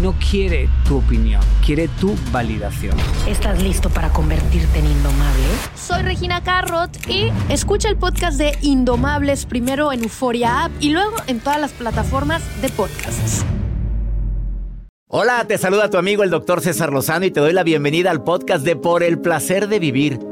no quiere tu opinión, quiere tu validación. ¿Estás listo para convertirte en indomable? Soy Regina Carrot y escucha el podcast de Indomables primero en Euforia App y luego en todas las plataformas de podcasts. Hola, te saluda tu amigo el doctor César Lozano y te doy la bienvenida al podcast de Por el placer de vivir.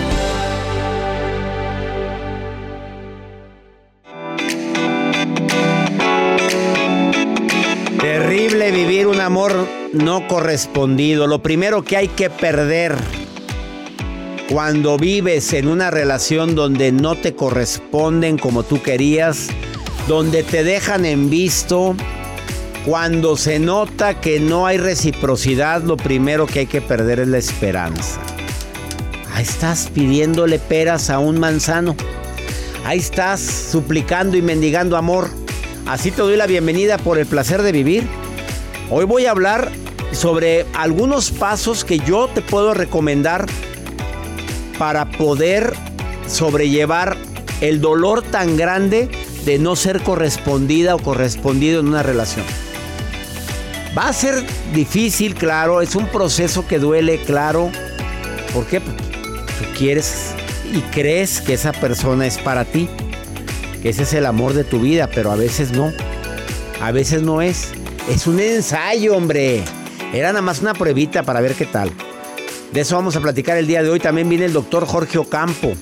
Amor no correspondido. Lo primero que hay que perder cuando vives en una relación donde no te corresponden como tú querías, donde te dejan en visto, cuando se nota que no hay reciprocidad, lo primero que hay que perder es la esperanza. Ahí estás pidiéndole peras a un manzano. Ahí estás suplicando y mendigando amor. Así te doy la bienvenida por el placer de vivir. Hoy voy a hablar sobre algunos pasos que yo te puedo recomendar para poder sobrellevar el dolor tan grande de no ser correspondida o correspondido en una relación. Va a ser difícil, claro, es un proceso que duele, claro. ¿Por qué? Porque tú quieres y crees que esa persona es para ti, que ese es el amor de tu vida, pero a veces no. A veces no es. Es un ensayo, hombre. Era nada más una pruebita para ver qué tal. De eso vamos a platicar el día de hoy. También viene el doctor Jorge Ocampo.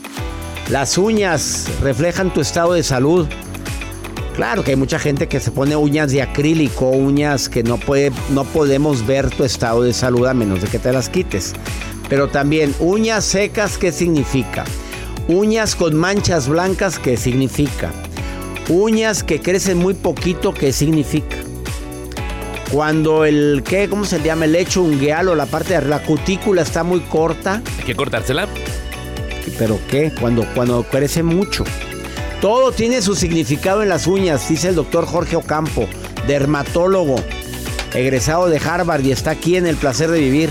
Las uñas reflejan tu estado de salud. Claro que hay mucha gente que se pone uñas de acrílico, uñas que no, puede, no podemos ver tu estado de salud a menos de que te las quites. Pero también uñas secas, ¿qué significa? Uñas con manchas blancas, ¿qué significa? Uñas que crecen muy poquito, ¿qué significa? Cuando el, ¿qué? ¿Cómo se llama? El lecho ungueal o la parte de la cutícula está muy corta. Hay que cortársela. ¿Pero qué? Cuando, cuando crece mucho. Todo tiene su significado en las uñas, dice el doctor Jorge Ocampo, dermatólogo, egresado de Harvard y está aquí en el placer de vivir.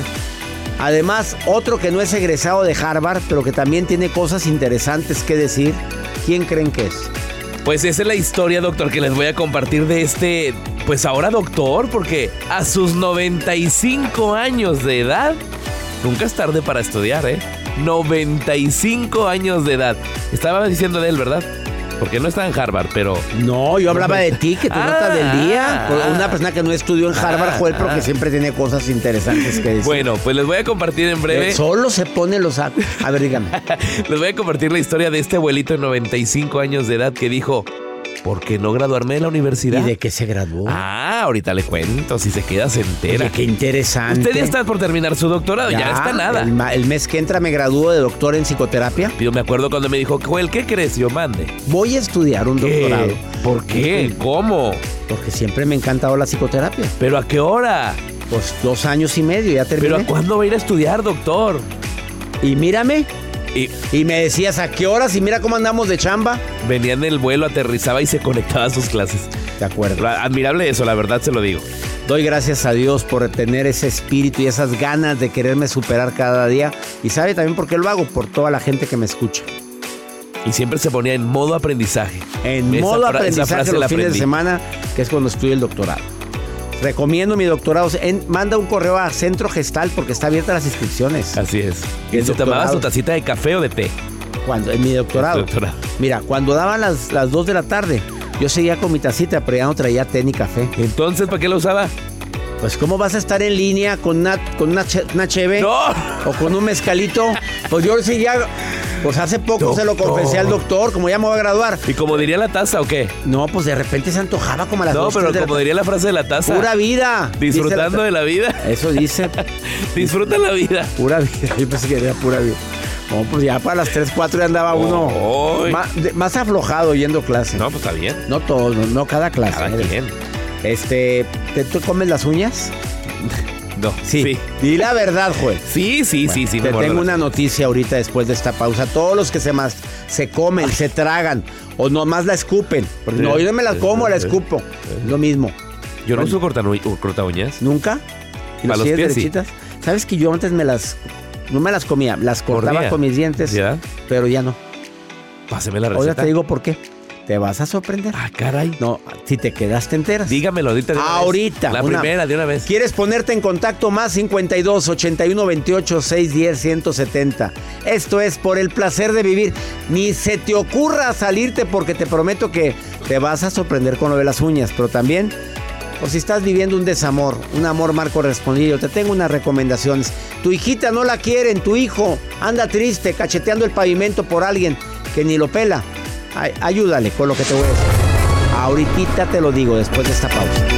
Además, otro que no es egresado de Harvard, pero que también tiene cosas interesantes que decir. ¿Quién creen que es? Pues esa es la historia, doctor, que les voy a compartir de este, pues ahora doctor, porque a sus 95 años de edad, nunca es tarde para estudiar, ¿eh? 95 años de edad. Estaba diciendo de él, ¿verdad? Porque no está en Harvard, pero. No, yo hablaba de ti, que tu nota del día. Una persona que no estudió en Harvard, Joel, pero que siempre tiene cosas interesantes que decir. Bueno, pues les voy a compartir en breve. Solo se pone los. A ver, dígame. les voy a compartir la historia de este abuelito de 95 años de edad que dijo. ¿Por qué no graduarme de la universidad? ¿Y de qué se graduó? Ah, ahorita le cuento, si se queda se entera. Oye, qué interesante. Usted ya está por terminar su doctorado, ya, está nada. El, el, mes que entra me gradúo de doctor en psicoterapia. Yo me acuerdo cuando me dijo, Joel, ¿qué crees? Yo mande. Voy a estudiar un ¿Qué? doctorado. ¿Por qué? ¿Cómo? Porque siempre me ha encantado la psicoterapia. ¿Pero a qué hora? Pues dos años y medio, ya terminé. ¿Pero a cuándo va a ir a estudiar, doctor? Y mírame, Y, y me decías a qué horas y mira cómo andamos de chamba. Venía en el vuelo, aterrizaba y se conectaba a sus clases. De acuerdo. Admirable eso, la verdad se lo digo. Doy gracias a Dios por tener ese espíritu y esas ganas de quererme superar cada día. Y sabe también por qué lo hago, por toda la gente que me escucha. Y siempre se ponía en modo aprendizaje. En modo aprendizaje los fines de semana, que es cuando estudio el doctorado. Recomiendo mi doctorado. manda un correo a Centro Gestal porque está abierta las inscripciones. Así es. ¿Y te tomabas tu tacita de café o de té? Cuando, en mi doctorado. Mira, cuando daban las, las 2 de la tarde, yo seguía con mi tacita, pero ya no traía té ni café. Entonces, ¿para qué lo usaba? Pues, ¿cómo vas a estar en línea con una, con una, cheve? O con un mezcalito. Pues yo seguía. Pues hace poco se lo confesé al doctor, como ya me voy a graduar. ¿Y como diría la taza o qué? No, pues de repente se antojaba como a las No, pero como diría la frase de la taza. Pura vida. Disfrutando de la vida. Eso dice. Disfruta la vida. Pura vida. Yo pensé que era pura vida. No, pues ya para las 3, 4 ya andaba uno más, aflojado yendo clase. No, pues está bien. No todo, no, cada clase. Cada bien. Este, ¿te, ¿tú comes las uñas? No, sí. sí. Di la verdad, Joel. Sí, sí, sí, sí. Te tengo una noticia ahorita después de esta pausa. Todos los que se más se comen, se tragan o nomás la escupen. Porque no, yo no me la como, la escupo. Lo mismo. Yo no uso corta, corta uñas. ¿Nunca? ¿Y los pies derechitas? ¿Sabes que yo antes me las no me las comía, las cortaba con mis dientes, pero ya no. Páseme la receta. Ahora te digo por qué. Te vas a sorprender. Ah, caray. No, si te quedaste enteras. Dígamelo ahorita. De ahorita. La primera, de una vez. ¿Quieres ponerte en contacto más 52 81 28 610 170? Esto es por el placer de vivir. Ni se te ocurra salirte porque te prometo que te vas a sorprender con lo de las uñas, pero también o si estás viviendo un desamor, un amor mal correspondido, te tengo unas recomendaciones. Tu hijita no la quieren, tu hijo anda triste, cacheteando el pavimento por alguien que ni lo pela. Ayúdale con lo que te voy a decir. Ahorita te lo digo después de esta pausa.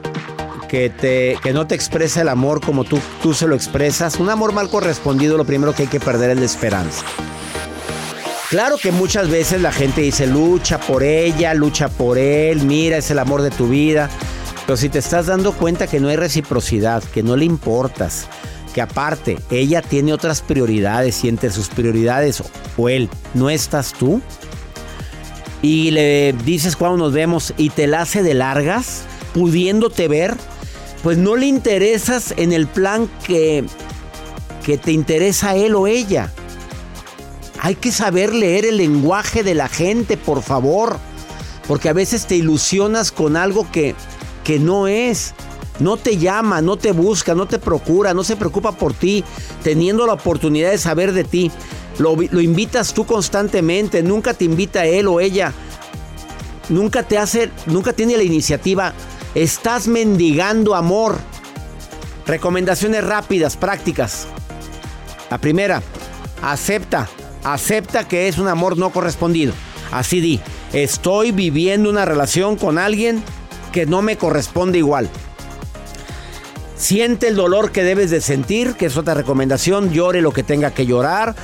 que, te, que no te expresa el amor como tú, tú se lo expresas. Un amor mal correspondido, lo primero que hay que perder es la esperanza. Claro que muchas veces la gente dice, lucha por ella, lucha por él, mira, es el amor de tu vida. Pero si te estás dando cuenta que no hay reciprocidad, que no le importas, que aparte ella tiene otras prioridades y entre sus prioridades o él no estás tú, y le dices cuando nos vemos y te la hace de largas, pudiéndote ver, pues no le interesas en el plan que, que te interesa él o ella. Hay que saber leer el lenguaje de la gente, por favor. Porque a veces te ilusionas con algo que, que no es. No te llama, no te busca, no te procura, no se preocupa por ti, teniendo la oportunidad de saber de ti. Lo, lo invitas tú constantemente, nunca te invita él o ella. Nunca te hace, nunca tiene la iniciativa Estás mendigando amor. Recomendaciones rápidas, prácticas. La primera, acepta, acepta que es un amor no correspondido. Así di, estoy viviendo una relación con alguien que no me corresponde igual. Siente el dolor que debes de sentir, que es otra recomendación, llore lo que tenga que llorar,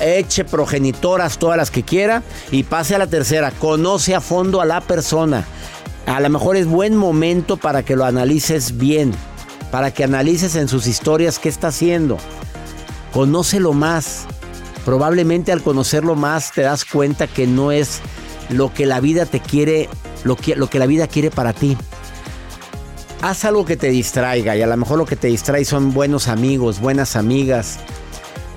eche progenitoras todas las que quiera y pase a la tercera, conoce a fondo a la persona a lo mejor es buen momento para que lo analices bien, para que analices en sus historias qué está haciendo. Conócelo más. Probablemente al conocerlo más te das cuenta que no es lo que la vida te quiere, lo que, lo que la vida quiere para ti. Haz algo que te distraiga y a lo mejor lo que te distrae son buenos amigos, buenas amigas.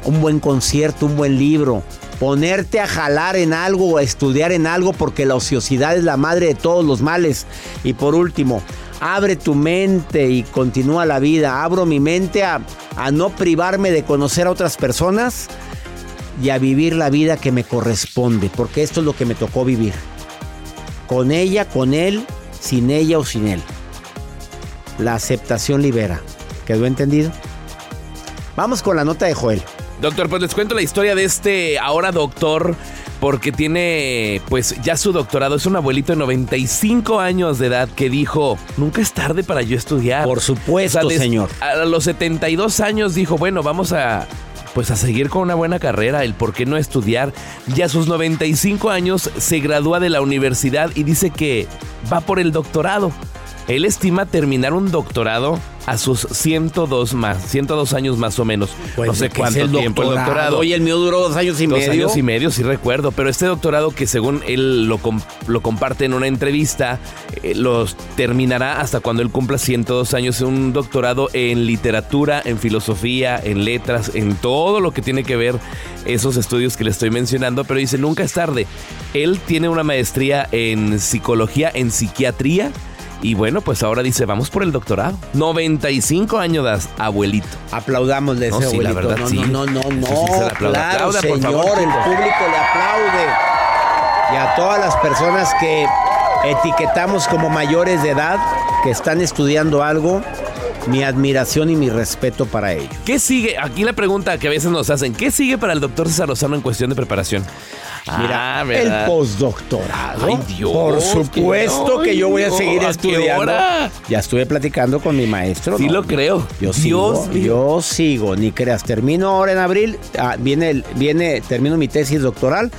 un buen concierto, un buen libro, ponerte a jalar en algo o a estudiar en algo porque la ociosidad es la madre de todos los males. Y por último, abre tu mente y continúa la vida. Abro mi mente a, a no privarme de conocer a otras personas y a vivir la vida que me corresponde, porque esto es lo que me tocó vivir. Con ella, con él, sin ella o sin él. La aceptación libera. ¿Quedó entendido? Vamos con la nota de Joel. Doctor, pues les cuento la historia de este ahora doctor porque tiene pues ya su doctorado. Es un abuelito de 95 años de edad que dijo, nunca es tarde para yo estudiar. Por supuesto, señor. A los 72 años dijo, bueno, vamos a pues a seguir con una buena carrera, el por qué no estudiar. Y a sus 95 años se gradúa de la universidad y dice que va por el doctorado. Él estima terminar un doctorado a sus 102 más, 102 años más o menos. Pues, no sé cuánto el tiempo el doctorado. Oye, el mío duró dos años y dos medio. años y medio, sí recuerdo. Pero este doctorado que según él lo, lo comparte en una entrevista, eh, los terminará hasta cuando él cumpla 102 años. Un doctorado en literatura, en filosofía, en letras, en todo lo que tiene que ver esos estudios que le estoy mencionando. Pero dice, nunca es tarde. Él tiene una maestría en psicología, en psiquiatría y bueno, pues ahora dice, vamos por el doctorado. 95 años, das, abuelito. Aplaudamos de ese no, sí, abuelito. La verdad, no, sí. no, no, no, sí se. Claro, Aplauda, señor, por favor, el público le aplaude. Y a todas las personas que etiquetamos como mayores de edad, que están estudiando algo, mi admiración y mi respeto para ellos. ¿Qué sigue? Aquí la pregunta que a veces nos hacen, ¿qué sigue para el doctor César Lozano en cuestión de preparación? Mira, Ah, el postdoctorado. Ay, Dios, Por supuesto que- que yo voy a seguir ¿a qué estudiando. Ya estuve platicando con mi maestro. Sí ¿no? lo creo. Yo Dios sigo, yo sigo, ni creas. Termino ahora en abril, ah, viene, viene, termino mi tesis doctoral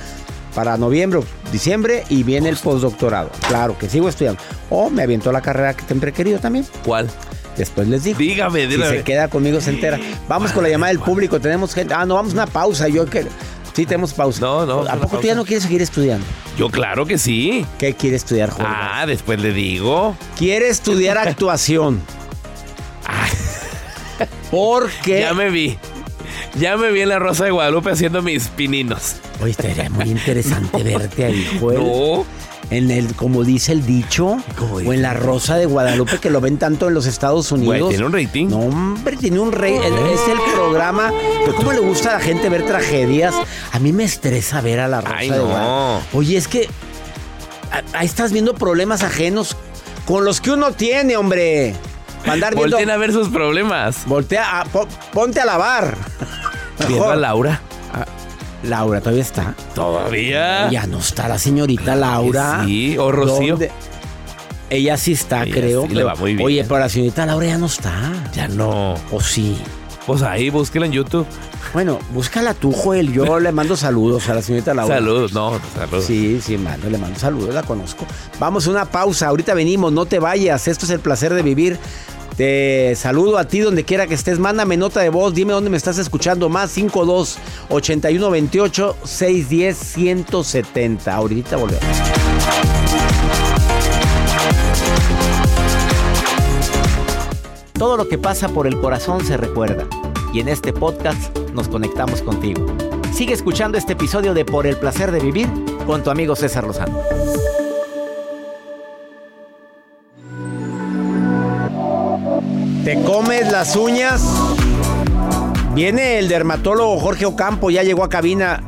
para noviembre, diciembre y viene el postdoctorado. Claro que sigo estudiando. O me aviento la carrera que siempre he querido también. ¿Cuál? Después les digo. Dígame, Si dígame. se queda conmigo se entera. Vamos con la llamada del público. Tenemos gente. Ah, no, vamos a una pausa. Yo que. Sí, tenemos pausa. No, no, ¿A poco tú ya no quieres seguir estudiando? Yo claro que sí. ¿Qué quiere estudiar, Jorge? Ah, después le digo. Quiere estudiar actuación. Porque. Ya me vi. Ya me vi en la Rosa de Guadalupe haciendo mis pininos. Oye, estaría muy interesante verte ahí, Joel. No. En el, como dice el dicho, ¿Cómo o en la Rosa de Guadalupe, que lo ven tanto en los Estados Unidos. Güey, tiene un rating. No, hombre, tiene un rey. Es el programa. Pero ¿Cómo le gusta a la gente ver tragedias? A mí me estresa ver a la Rosa Ay, de no. Guadalupe. Oye, es que ahí estás viendo problemas ajenos con los que uno tiene, hombre. Andar viendo. A ver sus problemas. Voltea, a- po- ponte a lavar. Viendo a Laura. Laura, ¿todavía está? Todavía. Ya no está la señorita Laura. Sí, o Rocío. ¿Dónde? Ella sí está, Ella creo. sí le va muy bien. Oye, pero la señorita Laura ya no está. Ya no. ¿O sí? Pues ahí, búsquela en YouTube. Bueno, búscala tú, Joel. Yo le mando saludos a la señorita Laura. Saludos, no, saludos. Sí, sí, mando, le mando saludos, la conozco. Vamos a una pausa, ahorita venimos, no te vayas. Esto es el placer de vivir. Te saludo a ti donde quiera que estés. Mándame nota de voz, dime dónde me estás escuchando. Más 52 81 28 610 170. Ahorita volvemos. Todo lo que pasa por el corazón se recuerda. Y en este podcast nos conectamos contigo. Sigue escuchando este episodio de Por el placer de vivir con tu amigo César Lozano. Las uñas? Viene el dermatólogo Jorge Ocampo, ya llegó a cabina.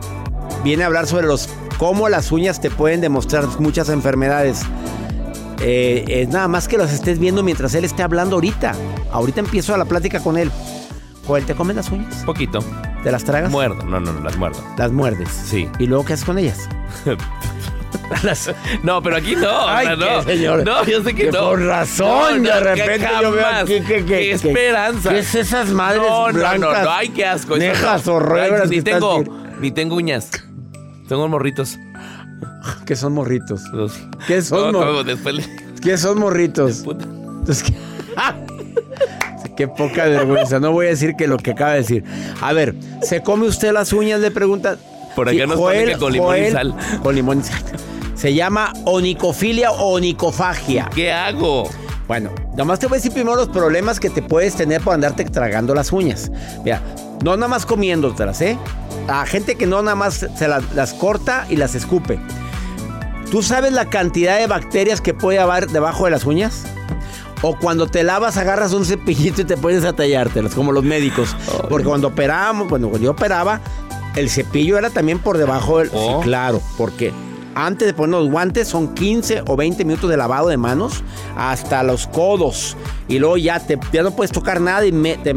Viene a hablar sobre los cómo las uñas te pueden demostrar muchas enfermedades. Eh, es nada más que las estés viendo mientras él esté hablando ahorita. Ahorita empiezo la plática con él. Joel, ¿te comes las uñas? Poquito. ¿Te las tragas? Muerdo. No, no, no, las muerdo. Las muerdes. Sí. ¿Y luego qué haces con ellas? No, pero aquí no. Ay, o sea, no. qué señor. No, yo sé que, Que no. por razón, de que repente yo veo jamás. aquí que- que- Qué que- esperanza. ¿Qué es esas madres no, No, blancas? no, no. Ay, qué asco. eso Nejas no. horrendas Ay, que Ni tengo, ni tengo uñas. Tengo morritos. ¿Qué son morritos? Los- ¿Qué son No, mor- no, después le- ¿Qué son morritos? puta. Entonces, ¿qué? Qué poca vergüenza. No voy a decir que lo que acaba de decir. A ver, ¿se come usted las uñas? Le pregunta. Por acá nos pone que con limón y sal. Con limón y sal. Se llama onicofilia o onicofagia. ¿Qué hago? Bueno, nomás te voy a decir primero los problemas que te puedes tener por andarte tragando las uñas. Mira, No nada más comiéndotelas, ¿eh? A gente que no nada más se las, las corta y las escupe. ¿Tú sabes la cantidad de bacterias que puede haber debajo de las uñas? O cuando te lavas, agarras un cepillito y te pones a tallártelas, como los médicos. Porque cuando operamos, cuando yo operaba, el cepillo era también por debajo del. Oh. Sí, claro, porque antes de poner los guantes son 15 o 20 minutos de lavado de manos hasta los codos. Y luego ya, te, ya no puedes tocar nada y me- te,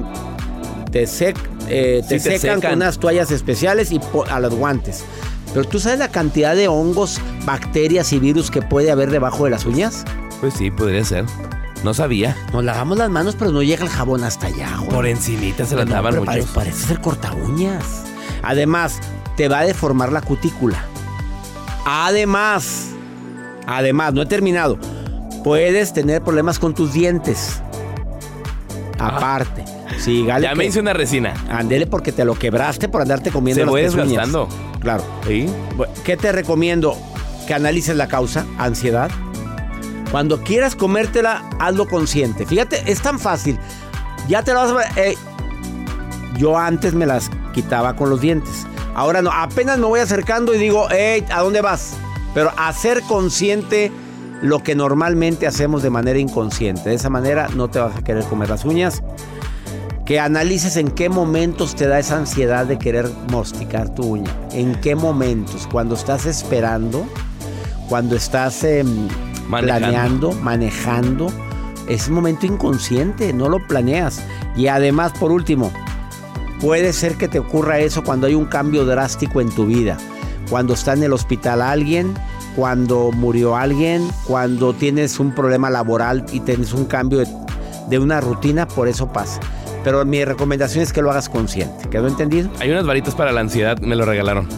te, sec- eh, te Sí, te secan, con unas toallas especiales y a los guantes. Pero tú sabes la cantidad de hongos, bacterias y virus que puede haber debajo de las uñas? Pues sí, podría ser. No sabía. Nos lavamos las manos, pero no llega el jabón hasta allá, güey. Por encimita se las No, pero muchos. pare- parece ser corta uñas. Además, te va a deformar la cutícula. Además, además, no he terminado. Puedes tener problemas con tus dientes. Aparte. Sí, gale Ah. Ya me hice una resina. Andele porque te lo quebraste por andarte comiendo Se las pezuñas. desgastando. Claro. ¿Qué te recomiendo? Que analices la causa, ansiedad. Cuando quieras comértela, hazlo consciente. Fíjate, es tan fácil. Ya te lo vas a... eh, yo antes me las quitaba con los dientes. Ahora no, apenas me voy acercando y digo, hey, ¿a dónde vas? Pero hacer consciente lo que normalmente hacemos de manera inconsciente. De esa manera no te vas a querer comer las uñas. Que analices en qué momentos te da esa ansiedad de querer mosticar tu uña. En qué momentos. Cuando estás esperando, cuando estás em, Manejando. planeando, manejando. Es un momento inconsciente, no lo planeas. Y además, por último, puede ser que te ocurra eso cuando hay un cambio drástico en tu vida. Cuando está en el hospital alguien, cuando murió alguien, cuando tienes un problema laboral y tienes un cambio de, de una rutina, por eso pasa. Pero mi recomendación es que lo hagas consciente. ¿Quedó entendido? Hay unas varitas para la ansiedad, me lo regalaron.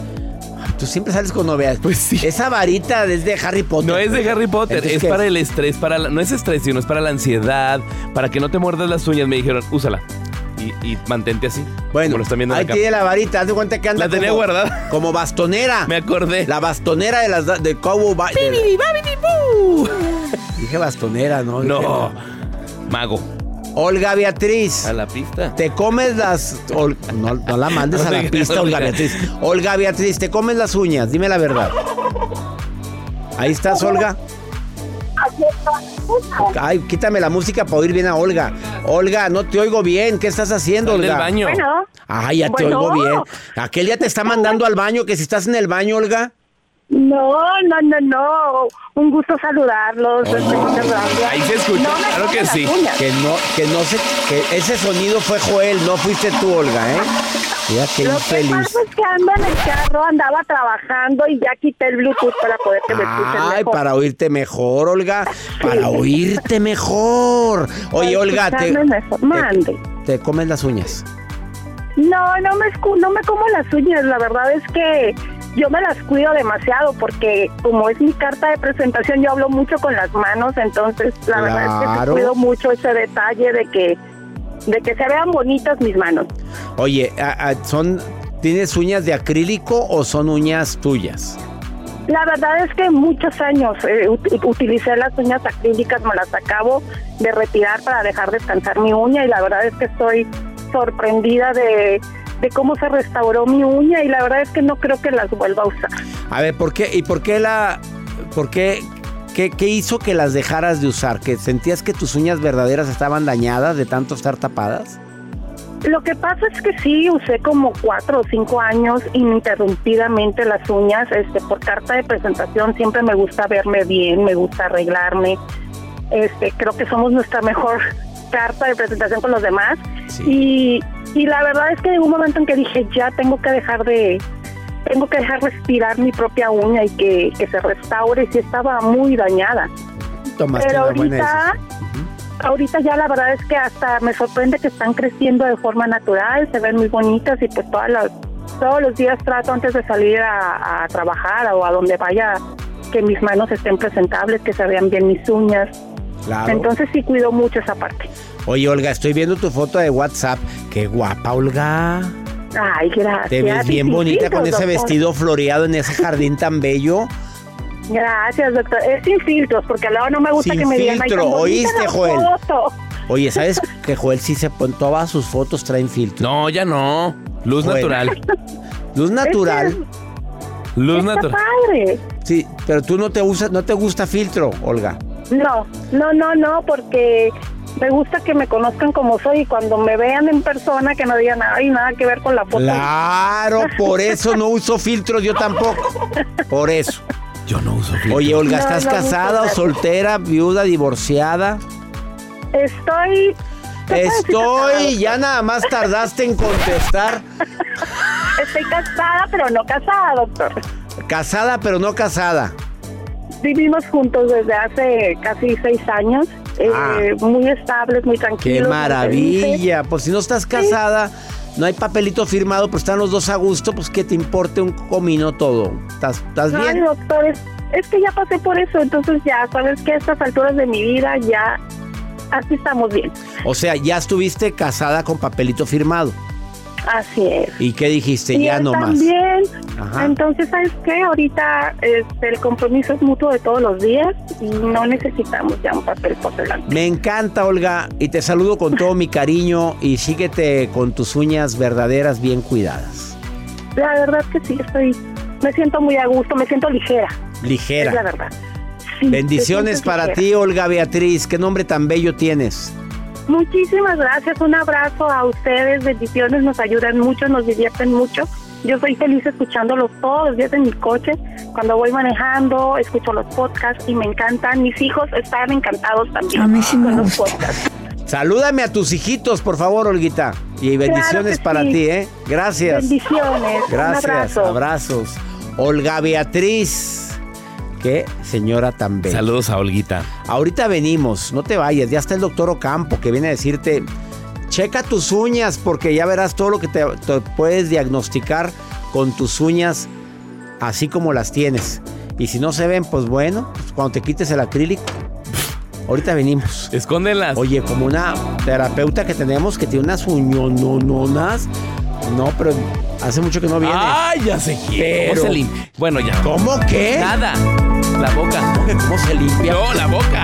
Tú siempre sales con novedades. Pues sí. Esa varita es de Harry Potter. No es de Harry Potter, Entonces, es ¿qué para el estrés, para la- no es estrés, sino es para la ansiedad, para que no te muerdas las uñas. Me dijeron, úsala y, y mantente así. Bueno, lo están viendo en ahí tiene la varita. Haz de cuenta que anda La tenía como, guardada. Como bastonera. Me acordé. La bastonera de las da- de Cowboy de Dije bastonera, ¿no? Dije, No, mago. Olga Beatriz. A la pista. Te comes las. Ol- no, no la mandes a la pista, Olga. Beatriz. Olga Beatriz, te comes las uñas. Dime la verdad. Ahí estás, Olga. Ay, quítame la música para oír bien a Olga. Olga, no te oigo bien. ¿Qué estás haciendo, Olga? del baño. Bueno, Ay, ya te Bueno. oigo bien. Aquel día te está mandando al baño, que si estás en el baño, Olga. no, no, no, no. Un gusto saludarlos. muchas gracias. Ahí se escucha, No claro que sí. uñas. Que no, que no sé, que ese sonido fue Joel, no fuiste tú, Olga, ¿eh? Mira qué Lo que infeliz. pasa es que ando en el carro, andaba trabajando y ya quité el Bluetooth para poder que me Ay, mejor. para oírte mejor, Olga. Para oírte mejor. Oye, Para Olga, te, mejor. Mande. te comes las uñas. No, no me, no me como las uñas. La verdad es que yo me las cuido demasiado porque como es mi carta de presentación, yo hablo mucho con las manos. Entonces, la verdad es que Claro. cuido mucho ese detalle de que de que se vean bonitas mis manos. Oye, son, ¿tienes uñas de acrílico o son uñas tuyas? La verdad es que muchos años eh, ut- utilicé las uñas acrílicas, me las acabo de retirar para dejar descansar mi uña y la verdad es que estoy sorprendida de, de cómo se restauró mi uña y la verdad es que no creo que las vuelva a usar. A ver, ¿por qué? ¿Y por qué la, por qué, qué, qué hizo que las dejaras de usar? ¿Que sentías que tus uñas verdaderas estaban dañadas de tanto estar tapadas? Lo que pasa es que sí, usé como cuatro o cinco años ininterrumpidamente las uñas, este, por carta de presentación siempre me gusta verme bien, me gusta arreglarme, este, creo que somos nuestra mejor carta de presentación con los demás y, y la verdad es que en un momento en que dije ya tengo que dejar de, tengo que dejar respirar mi propia uña y que, que se restaure, si estaba muy dañada. Tomaste Pero ahorita, decisión. ahorita ya la verdad es que hasta me sorprende que están creciendo de forma natural, se ven muy bonitas y pues todas las, todos los días trato antes de salir a, a trabajar o a donde vaya que mis manos estén presentables, que se vean bien mis uñas. Claro. Entonces sí cuido mucho esa parte. Oye, Olga, estoy viendo tu foto de WhatsApp. Qué guapa, Olga. Ay, gracias. Te ves bien sin bonita con ese doctor. vestido floreado en ese jardín tan bello. Gracias, doctor. Es sin filtros, porque luego no me gusta Sin que me digan, "Ay, filtro, ¿oíste, Joel? foto". Oye, ¿sabes que Joel sí se pone, todas sus fotos traen filtro. No, ya no. Luz natural. Luz natural. Luz Está natural. padre. Sí, pero tú no te usas, no te gusta filtro, Olga. No, no, no, no, porque me gusta que me conozcan como soy y cuando me vean en persona que no digan ay nada que ver con la foto. Claro, por eso no uso filtros yo tampoco. Por eso. Yo no uso filtro. Oye, Olga, ¿estás no casada o soltera, viuda, divorciada? Estoy. Estoy, ya nada más tardaste en contestar. Estoy casada, pero no casada, doctor. Casada, pero no casada. Vivimos juntos desde hace casi seis años. Eh, Ah. muy estables, muy ¡Qué tranquilos. felices. maravilla! Pues si no estás casada, no hay papelito firmado, pero están los dos a gusto, pues que te importe un comino todo. ¿Estás, estás Ay, bien? doctor, es, es que ya pasé por eso, entonces ya, sabes que a estas alturas de mi vida ya así estamos bien. O sea, ya estuviste casada con papelito firmado. Así es. ¿Y qué dijiste? y ya no más. también. Ajá. Entonces, ¿sabes qué? Ahorita este, el compromiso es mutuo de todos los días y no necesitamos ya un papel por delante. Me encanta, Olga, y te saludo con todo mi cariño y síguete con tus uñas verdaderas bien cuidadas. La verdad que sí, estoy, me siento muy a gusto, me siento ligera. Es la Ligera. verdad. Sí, Bendiciones para ligera. ti, Olga Beatriz. Qué nombre tan bello tienes. Muchísimas gracias, un abrazo a ustedes, bendiciones, nos ayudan mucho, nos divierten mucho. Yo soy feliz escuchándolos todos los días en mi coche, cuando voy manejando, escucho los podcasts y me encantan. Mis hijos están encantados también A mí sí me con los podcasts. Salúdame a tus hijitos, por favor, Olguita. Y bendiciones para sí. ti, ¿eh? Gracias. Bendiciones, un Gracias. abrazo. Abrazos. Olga Beatriz. Qué señora tan bella. Saludos a Olguita. Ahorita venimos, no te vayas. Ya está el doctor Ocampo que viene a decirte, checa tus uñas porque ya verás todo lo que te, te puedes diagnosticar con tus uñas así como las tienes. Y si no se ven, pues bueno, cuando te quites el acrílico. Ahorita venimos. Escóndelas. Oye, como una terapeuta que tenemos que tiene unas uñononas. No, pero hace mucho que no viene. Ay, ya sé quién. ¿Cómo se limpia? Bueno, ya. ¿Cómo qué? Nada. La boca. ¿Cómo se limpia? No, la boca.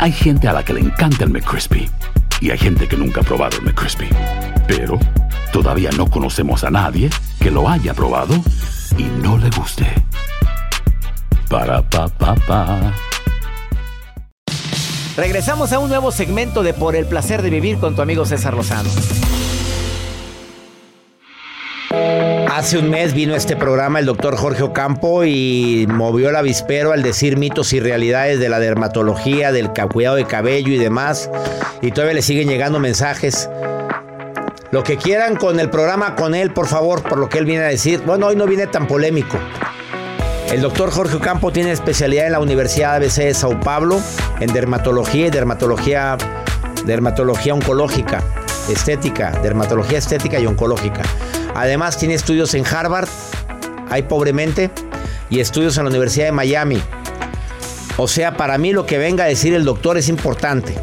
Hay gente a la que le encanta el McCrispy y hay gente que nunca ha probado el McCrispy. Pero todavía no conocemos a nadie que lo haya probado y no le guste. Para pa pa pa. Regresamos a un nuevo segmento de Por el placer de vivir con tu amigo César Lozano. Hace un mes vino este programa el doctor Jorge Ocampo y movió el avispero al decir mitos y realidades de la dermatología, del cuidado de cabello y demás. Y todavía le siguen llegando mensajes. Lo que quieran con el programa con él, por favor, por lo que él viene a decir. Bueno, hoy no viene tan polémico. El doctor Jorge Ocampo tiene especialidad en la Universidad ABC de Sao Paulo en dermatología y dermatología, dermatología oncológica, estética, dermatología estética y oncológica. Además tiene estudios en Harvard, hay pobremente, y estudios en la Universidad de Miami. O sea, para mí lo que venga a decir el doctor es importante.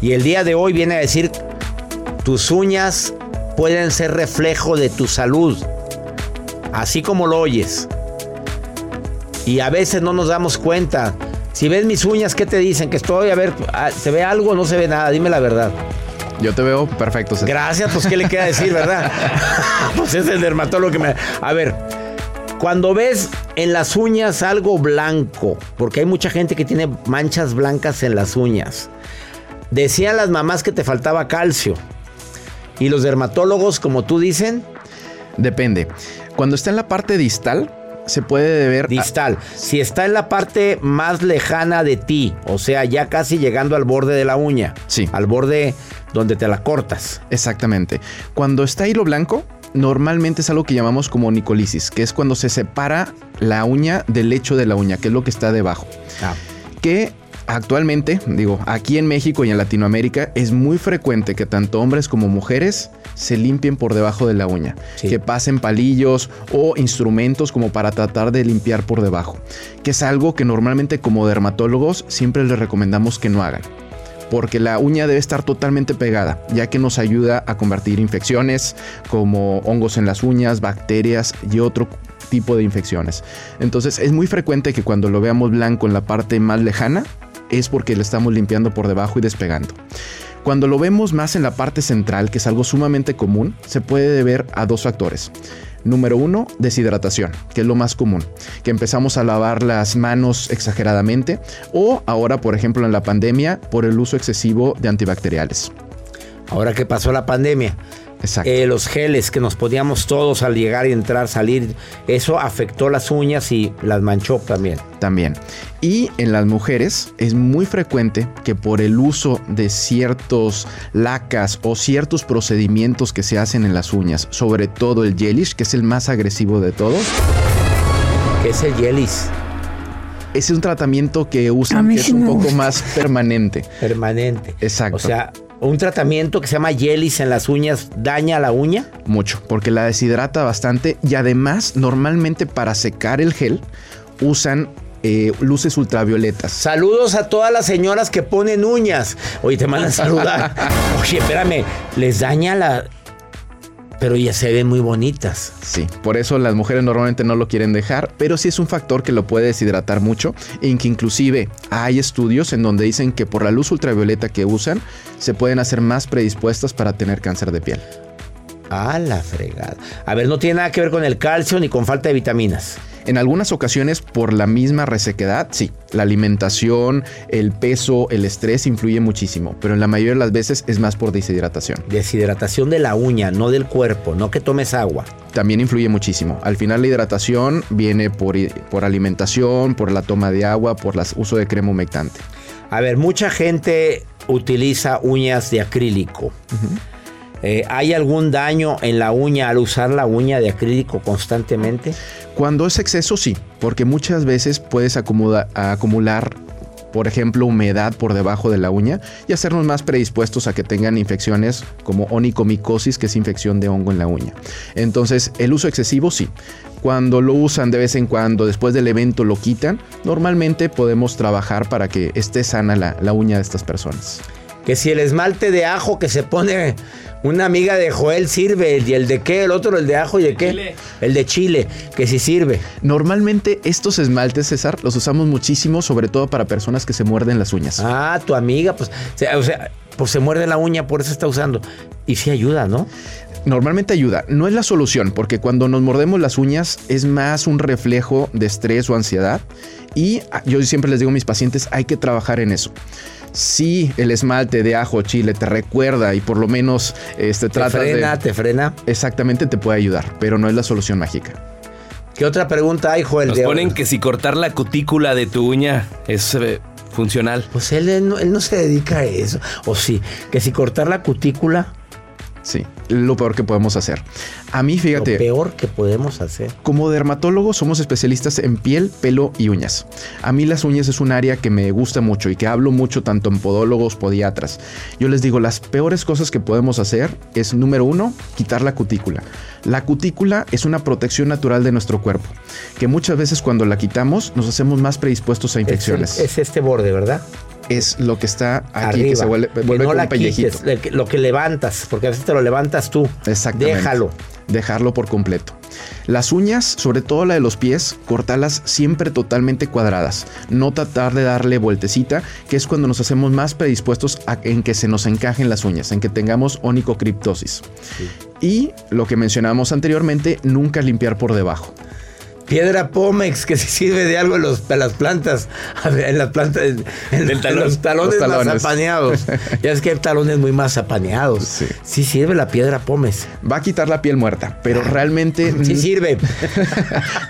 Y el día de hoy viene a decir, tus uñas pueden ser reflejo de tu salud, así como lo oyes. Y a veces no nos damos cuenta. Si ves mis uñas, ¿qué te dicen? Que estoy, a ver, ah, ¿se ve algo o no se ve nada? Dime la verdad. Yo te veo perfecto. César. Gracias, pues ¿qué le queda decir, verdad? pues es el dermatólogo que me... A ver, cuando ves en las uñas algo blanco, porque hay mucha gente que tiene manchas blancas en las uñas, decían las mamás que te faltaba calcio. Y los dermatólogos, como tú dicen... Depende. Cuando está en la parte distal, se puede ver... Distal. Si está en la parte más lejana de ti, o sea, ya casi llegando al borde de la uña. Sí. Al borde donde te la cortas. Exactamente. Cuando está hilo blanco, normalmente es algo que llamamos como nicolisis, que es cuando se separa la uña del lecho de la uña, que es lo que está debajo. Ah. Que Actualmente, digo, aquí en México y en Latinoamérica es muy frecuente que tanto hombres como mujeres se limpien por debajo de la uña, que pasen palillos o instrumentos como para tratar de limpiar por debajo, que es algo que normalmente como dermatólogos siempre les recomendamos que no hagan porque la uña debe estar totalmente pegada, ya que nos ayuda a combatir infecciones como hongos en las uñas, bacterias y otro tipo de infecciones. Entonces es muy frecuente que cuando lo veamos blanco en la parte más lejana, es porque le estamos limpiando por debajo y despegando. Cuando lo vemos más en la parte central, que es algo sumamente común, se puede deber a dos factores. Número uno, deshidratación, que es lo más común, que empezamos a lavar las manos exageradamente o ahora, por ejemplo, en la pandemia, por el uso excesivo de antibacteriales. Ahora que pasó la pandemia, eh, los geles que nos poníamos todos al llegar y entrar, salir, eso afectó las uñas y las manchó también. También. Y en las mujeres es muy frecuente que por el uso de ciertos lacas o ciertos procedimientos que se hacen en las uñas, sobre todo el gelish, que es el más agresivo de todos. ¿Qué es el gelish? es un tratamiento que usan que es un poco más permanente. Permanente. Exacto. O sea, un tratamiento que se llama Yelis en las uñas daña la uña? Mucho, porque la deshidrata bastante y además normalmente para secar el gel usan eh, luces ultravioletas. Saludos a todas las señoras que ponen uñas. Oye, te mandan a saludar. Oye, espérame, les daña la, pero ya se ven muy bonitas. Sí, por eso las mujeres normalmente no lo quieren dejar, pero sí es un factor que lo puede deshidratar mucho, en que inclusive hay estudios en donde dicen que por la luz ultravioleta que usan, se pueden hacer más predispuestas para tener cáncer de piel. A la fregada. A ver, no tiene nada que ver con el calcio ni con falta de vitaminas. En algunas ocasiones, por la misma resequedad, sí, la alimentación, el peso, el estrés influye muchísimo, pero en la mayoría de las veces es más por deshidratación. Deshidratación de la uña, no del cuerpo, no que tomes agua. También influye muchísimo. Al final la hidratación viene por, por alimentación, por la toma de agua, por el uso de crema humectante. A ver, mucha gente utiliza uñas de acrílico. Eh, ¿Hay algún daño en la uña al usar la uña de acrílico constantemente? Cuando es exceso, sí, porque muchas veces puedes acumular, por ejemplo, humedad por debajo de la uña y hacernos más predispuestos a que tengan infecciones como onicomicosis, que es infección de hongo en la uña. Entonces, el uso excesivo, sí. Cuando lo usan de vez en cuando, después del evento lo quitan, normalmente podemos trabajar para que esté sana la uña de estas personas. Que si el esmalte de ajo que se pone una amiga de Joel sirve. ¿Y el de qué? El otro, el de ajo y de qué? El de chile, que sí sirve. Normalmente estos esmaltes, César, los usamos muchísimo, sobre todo para personas que se muerden las uñas. Ah, tu amiga, pues, o sea, pues se muerde la uña, por eso está usando. Y sí ayuda, ¿no? Normalmente ayuda, no es la solución, porque cuando nos mordemos las uñas es más un reflejo de estrés o ansiedad. Y yo siempre les digo a mis pacientes, hay que trabajar en eso si el esmalte de ajo chile te recuerda y por lo menos este, trata te frena, Te frena, Exactamente, te puede ayudar, pero no es la solución mágica. ¿Qué otra pregunta hay, Joel? Nos ponen que si cortar la cutícula de tu uña es eh, funcional. Pues él, él, no, se dedica a eso. O sí, que si cortar la cutícula Sí, lo peor que podemos hacer. A mí, fíjate. Lo peor que podemos hacer. Como dermatólogo somos especialistas en piel, pelo y uñas. A mí las uñas es un área que me gusta mucho y que hablo mucho tanto en podólogos, podiatras. Yo les digo, las peores cosas que podemos hacer es, número uno, quitar la cutícula. La cutícula es una protección natural de nuestro cuerpo, que muchas veces cuando la quitamos nos hacemos más predispuestos a infecciones. es este borde, ¿verdad? Es lo que está aquí, que se vuelve, no un pellejito. lo que levantas, porque a veces te lo levantas tú. Exactamente. Déjalo. Dejarlo por completo. Las uñas, sobre todo la de los pies, cortarlas siempre totalmente cuadradas. No tratar de darle vueltecita, que es cuando nos hacemos más predispuestos a en que se nos encajen las uñas, en que tengamos onicocriptosis. Y lo que mencionábamos anteriormente, nunca limpiar por debajo. Piedra Pómex, que si sirve de algo en, los, las plantas, en las plantas, en, los, talones apaneados. ya es que hay talones muy más apaneados. Sí. sí. sirve la piedra Pómex. Va a quitar la piel muerta, pero ah, realmente... Sí sirve.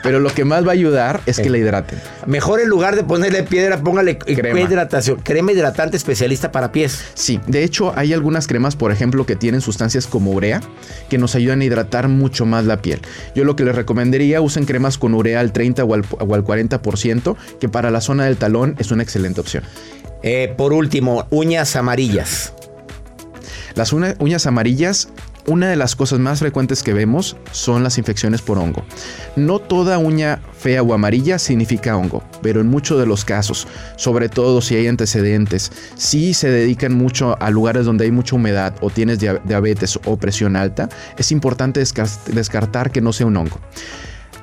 pero lo que más va a ayudar es que la hidraten. Mejor en lugar de ponerle piedra, póngale crema. hidratación. Crema hidratante especialista para pies. Sí, de hecho hay algunas cremas, por ejemplo, que tienen sustancias como urea, que nos ayudan a hidratar mucho más la piel. Yo lo que les recomendaría, usen cremas con con urea al 30 o al, o al 40%, que para la zona del talón es una excelente opción. Eh, por último, uñas amarillas. Las una- uñas amarillas, una de las cosas más frecuentes que vemos son las infecciones por hongo. No toda uña fea o amarilla significa hongo, pero en muchos de los casos, sobre todo si hay antecedentes, si se dedican mucho a lugares donde hay mucha humedad o tienes dia- diabetes o presión alta, es importante descar- descartar que no sea un hongo.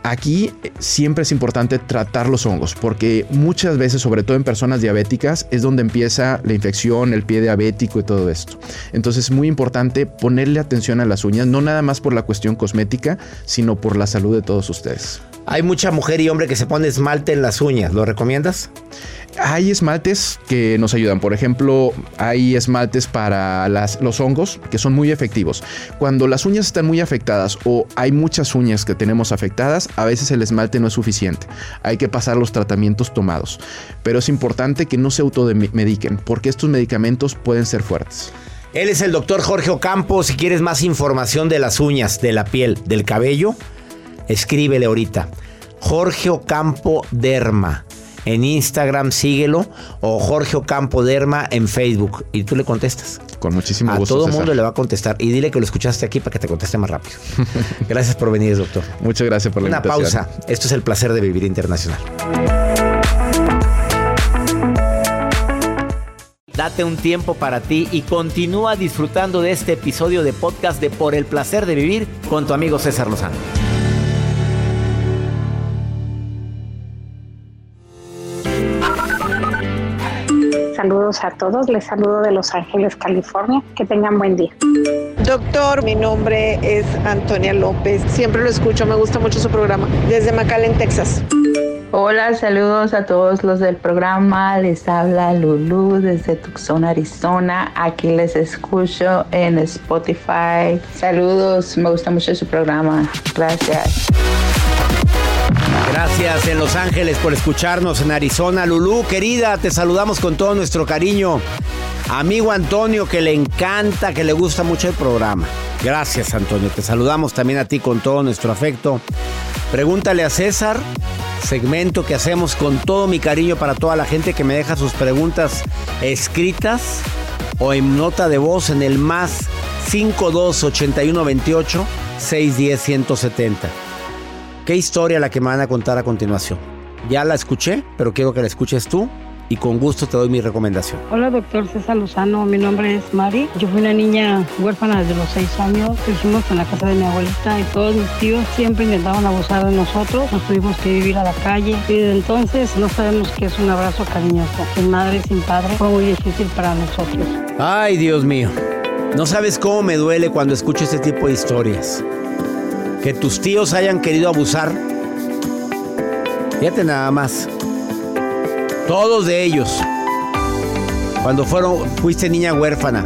Aquí siempre es importante tratar los hongos porque muchas veces, sobre todo en personas diabéticas, es donde empieza la infección, el pie diabético y todo esto. Entonces es muy importante ponerle atención a las uñas, no nada más por la cuestión cosmética, sino por la salud de todos ustedes. Hay mucha mujer y hombre que se pone esmalte en las uñas. ¿Lo recomiendas? Hay esmaltes que nos ayudan. Por ejemplo, hay esmaltes para los hongos que son muy efectivos. Cuando las uñas están muy afectadas o hay muchas uñas que tenemos afectadas, a veces el esmalte no es suficiente. Hay que pasar los tratamientos tomados. Pero es importante que no se automediquen porque estos medicamentos pueden ser fuertes. Él es el doctor Jorge Ocampo. Si quieres más información de las uñas, de la piel, del cabello, escríbele ahorita. Jorge Ocampo Derma. En Instagram síguelo o Jorge Ocampo Derma en Facebook y tú le contestas. Con muchísimo A gusto. todo César. mundo le va a contestar y dile que lo escuchaste aquí para que te conteste más rápido. Gracias por venir, doctor. Muchas gracias por la Una invitación. pausa. Esto es el placer de vivir internacional. Date un tiempo para ti y continúa disfrutando de este episodio de podcast de Por el placer de vivir con tu amigo César Lozano. Saludos a todos, les saludo de Los Ángeles, California. Que tengan buen día. Doctor, mi nombre es Antonia López. Siempre lo escucho, me gusta mucho su programa. Desde McAllen, Texas. Hola, saludos a todos los del programa. Les habla Lulu desde Tucson, Arizona. Aquí les escucho en Spotify. Saludos, me gusta mucho su programa. Gracias. Gracias en Los Ángeles por escucharnos en Arizona. Lulú, querida, te saludamos con todo nuestro cariño. Amigo Antonio, que le encanta, que le gusta mucho el programa. Gracias, Antonio. Te saludamos también a ti con todo nuestro afecto. Pregúntale a César, segmento que hacemos con todo mi cariño para toda la gente que me deja sus preguntas escritas o en nota de voz en el más 52 81 28 610 170. ¿Qué historia la que me van a contar a continuación? Ya la escuché, pero quiero que la escuches tú y con gusto te doy mi recomendación. Hola, doctor César Lozano. Mi nombre es Mari. Yo fui una niña huérfana desde los seis años. Crecimos en la casa de mi abuelita y todos mis tíos siempre intentaban abusar de nosotros. Nos tuvimos que vivir a la calle y desde entonces no sabemos qué es un abrazo cariñoso. Sin madre, sin padre, fue muy difícil para nosotros. Ay, Dios mío. No sabes cómo me duele cuando escucho este tipo de historias. Que tus tíos hayan querido abusar. Fíjate nada más. Todos de ellos. Cuando fueron, fuiste niña huérfana.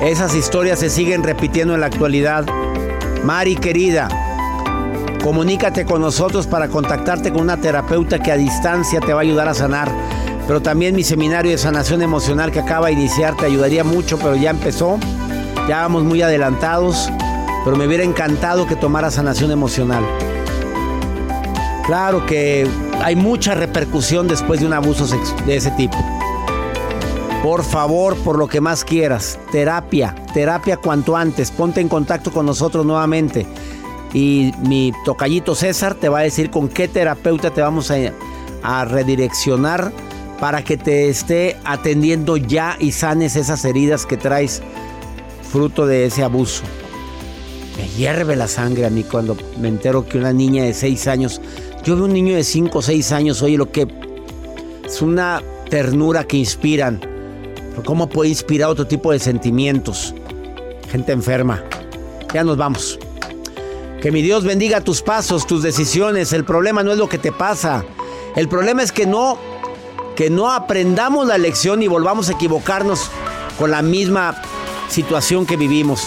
Esas historias se siguen repitiendo en la actualidad. Mari querida, comunícate con nosotros para contactarte con una terapeuta que a distancia te va a ayudar a sanar. Pero también mi seminario de sanación emocional que acaba de iniciar te ayudaría mucho, pero ya empezó. Ya vamos muy adelantados, pero me hubiera encantado que tomara sanación emocional. Claro que hay mucha repercusión después de un abuso de ese tipo. Por favor, por lo que más quieras, terapia, terapia cuanto antes. Ponte en contacto con nosotros nuevamente. Y mi tocallito César te va a decir con qué terapeuta te vamos a, a redireccionar para que te esté atendiendo ya y sanes esas heridas que traes fruto de ese abuso. Me hierve la sangre a mí cuando me entero que una niña de 6 años, yo veo un niño de 5 o 6 años, oye, lo que es una ternura que inspiran. ¿Cómo puede inspirar otro tipo de sentimientos? Gente enferma. Ya nos vamos. Que mi Dios bendiga tus pasos, tus decisiones. El problema no es lo que te pasa. El problema es que no, que no aprendamos la lección y volvamos a equivocarnos con la misma situación que vivimos.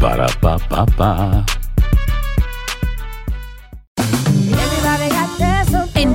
Para,